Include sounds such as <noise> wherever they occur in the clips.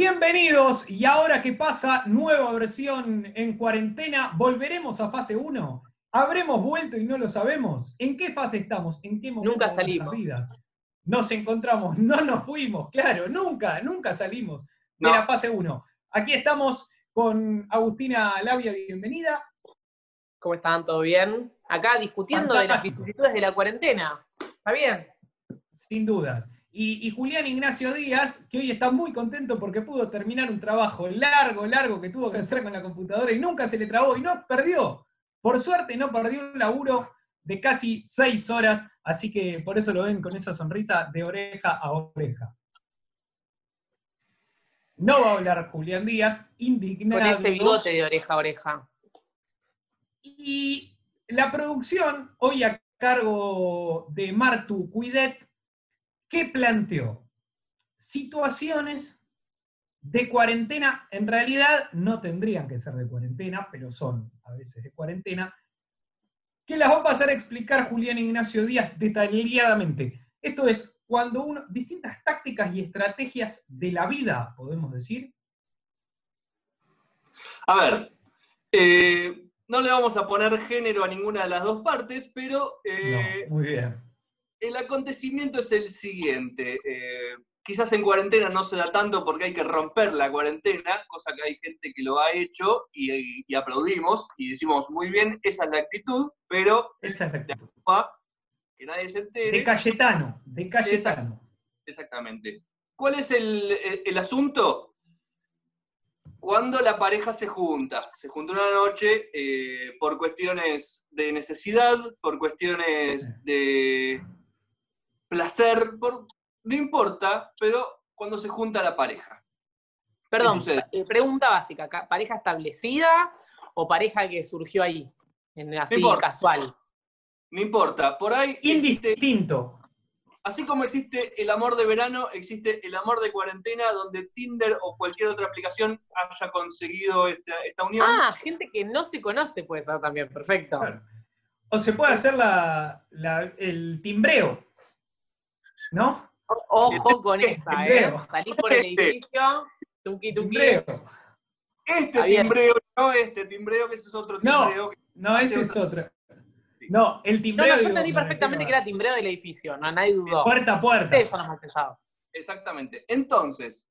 Bienvenidos y ahora qué pasa, nueva versión en cuarentena, volveremos a fase 1, habremos vuelto y no lo sabemos, ¿en qué fase estamos? ¿En qué momento Nunca de salimos. vidas? Nos encontramos, <laughs> no nos fuimos, claro, nunca, nunca salimos de No. la fase 1. Aquí estamos con Agustina Labia, bienvenida. ¿Cómo están? ¿Todo bien? Acá discutiendo de las vicisitudes de la cuarentena. ¿Está bien? Sin dudas. Y, y Julián Ignacio Díaz, que hoy está muy contento porque pudo terminar un trabajo largo, largo que tuvo que hacer con la computadora y nunca se le trabó y no perdió. Por suerte no perdió un laburo de casi seis horas, así que por eso lo ven con esa sonrisa de oreja a oreja. No va a hablar Julián Díaz, indignado. Con ese bigote de oreja a oreja. Y la producción, hoy a cargo de Martu Cuidet, ¿qué planteó? Situaciones de cuarentena, en realidad no tendrían que ser de cuarentena, pero son a veces de cuarentena, que las va a pasar a explicar Julián Ignacio Díaz detalladamente. Esto es cuando uno, distintas tácticas y estrategias de la vida, podemos decir, A ver, eh, no le vamos a poner género a ninguna de las dos partes, pero eh, no, muy bien. El acontecimiento es el siguiente. eh, quizás en cuarentena no se da tanto porque hay que romper la cuarentena, cosa que hay gente que lo ha hecho y, y aplaudimos y decimos muy bien, esa es la actitud, pero Esa es la actitud. que nadie se entere. De Cayetano, de Cayetano. Exactamente. ¿Cuál es el, el- el asunto? Cuando la pareja se junta, se junta una noche eh, por cuestiones de necesidad, por cuestiones de placer, por- no importa, pero cuando se junta la pareja. Perdón, eh, pregunta básica. ca- ¿Pareja establecida o pareja que surgió ahí? En, así, importa. casual. No importa, por ahí existe, Indistinto. así como existe el amor de verano, existe el amor de cuarentena, donde Tinder o cualquier otra aplicación haya conseguido esta, esta unión. Ah, gente que no se conoce puede ser también. Perfecto. Claro. O se puede hacer la, la- el timbreo, ¿no? Ojo con esa, ¿eh? Salís por el Este. edificio, tuki tuki. Timbreo. Este timbreo, no este timbreo, que ese es otro No. timbreo. que- No, ese es otro. No, el No, timbreo. no, yo digo, entendí me perfectamente que era timbreo del edificio, no, nadie dudó. Puerta a puerta. Los más pesados. Exactamente. Entonces,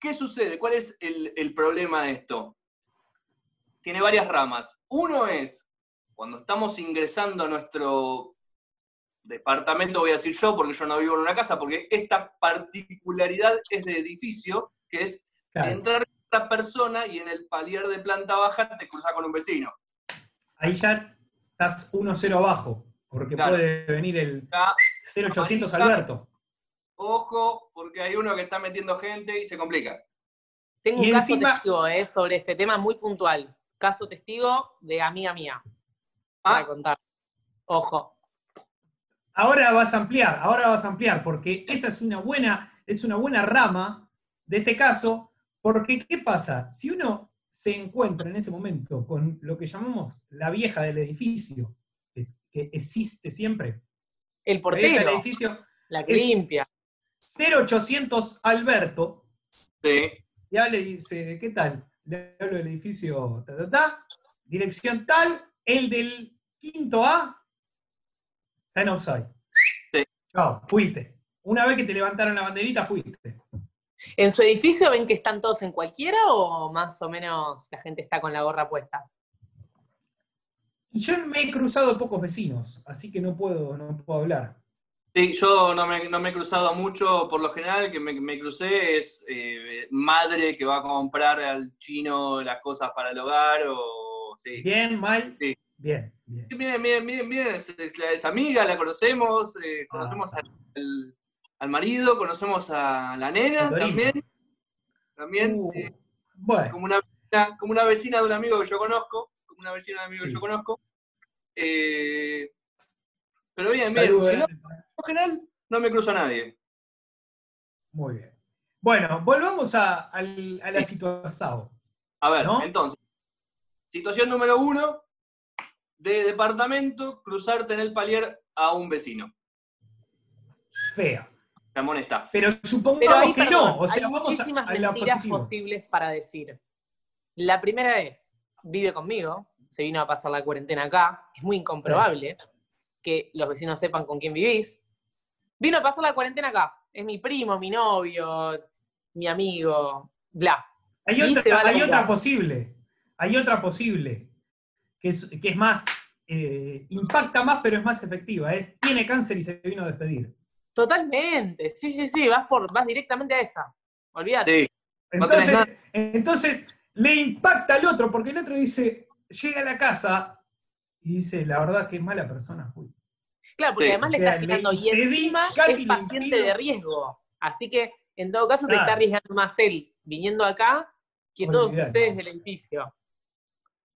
¿qué sucede? ¿Cuál es el, el problema de esto? Tiene varias ramas. Uno es, cuando estamos ingresando a nuestro departamento, voy a decir yo, porque yo no vivo en una casa, porque esta particularidad es de edificio, que es Claro. entrar otra persona y en el palier de planta baja te cruzas con un vecino. Ahí ya estás 1-0 abajo, porque Claro. puede venir el Ya, 0800 Ahí está. Alberto. ojo, porque hay uno que está metiendo gente y se complica. Tengo Y un caso encima- testigo eh, sobre este tema muy puntual. Caso testigo de amiga mía. Para Ah, contar. Ojo. Ahora vas a ampliar, ahora vas a ampliar, porque esa es una buena, es una buena rama de este caso, porque ¿qué pasa? Si uno se encuentra en ese momento con lo que llamamos la vieja del edificio, que, es- que existe siempre, El la vieja del portero, edificio, la que limpia. 0800 Alberto, sí. ya le dice, ¿qué tal? Le hablo del edificio, ta, ta, ta, dirección tal, el del quinto A, está en offside. Sí. Chao, fuiste. Una vez que te levantaron la banderita, fuiste. ¿En su edificio ven que están todos en cualquiera o más o menos la gente está con la gorra puesta? Yo me he cruzado pocos vecinos, así que no puedo, no puedo hablar. Sí, yo no me, no me he cruzado mucho, por lo general, que me, me crucé es eh, madre que va a comprar al chino las cosas para el hogar o... Sí. ¿Bien, mal? Sí. Bien, bien. Bien, bien, bien, bien, es, amiga, la conocemos, eh, conocemos Ah. al, al- marido, conocemos a la nena también. También. Uh, eh, Bueno, como una, vecina- como una vecina de un amigo que yo conozco, como una vecina de un amigo Sí. que yo conozco. Eh, pero bien, bien, si no, en general no me cruzo a nadie. Muy bien. Bueno, volvamos a, la Sí. situación. A ver, ¿No? entonces, situación número uno, de departamento, cruzarte en el palier a un vecino. Fea. Te amonesta. Pero supongamos Pero ahí, que perdón, no. O sea, hay vamos a, muchísimas a la mentiras posibles para decir. La primera es, vive conmigo, se vino a pasar la cuarentena acá, es muy incomprobable que los vecinos sepan con quién vivís. Vino a pasar la cuarentena acá, es mi primo, mi novio, mi amigo, bla. Hay otra, a hay otra posible. Hay otra posible. Que es, que es más. eh, impacta más, pero es más efectiva. Es tiene cáncer y se vino a despedir. Totalmente, sí, sí, sí, vas, por, vas directamente a esa. Olvídate. Sí, No tenés Entonces, entonces le impacta al otro, porque el otro dice, llega a la casa y dice, la verdad que es mala persona, fui. Claro, porque Sí, además o le sea, quitando le y encima casi es paciente de riesgo. Así que en todo caso se está arriesgando más él viniendo acá que todos ustedes del edificio.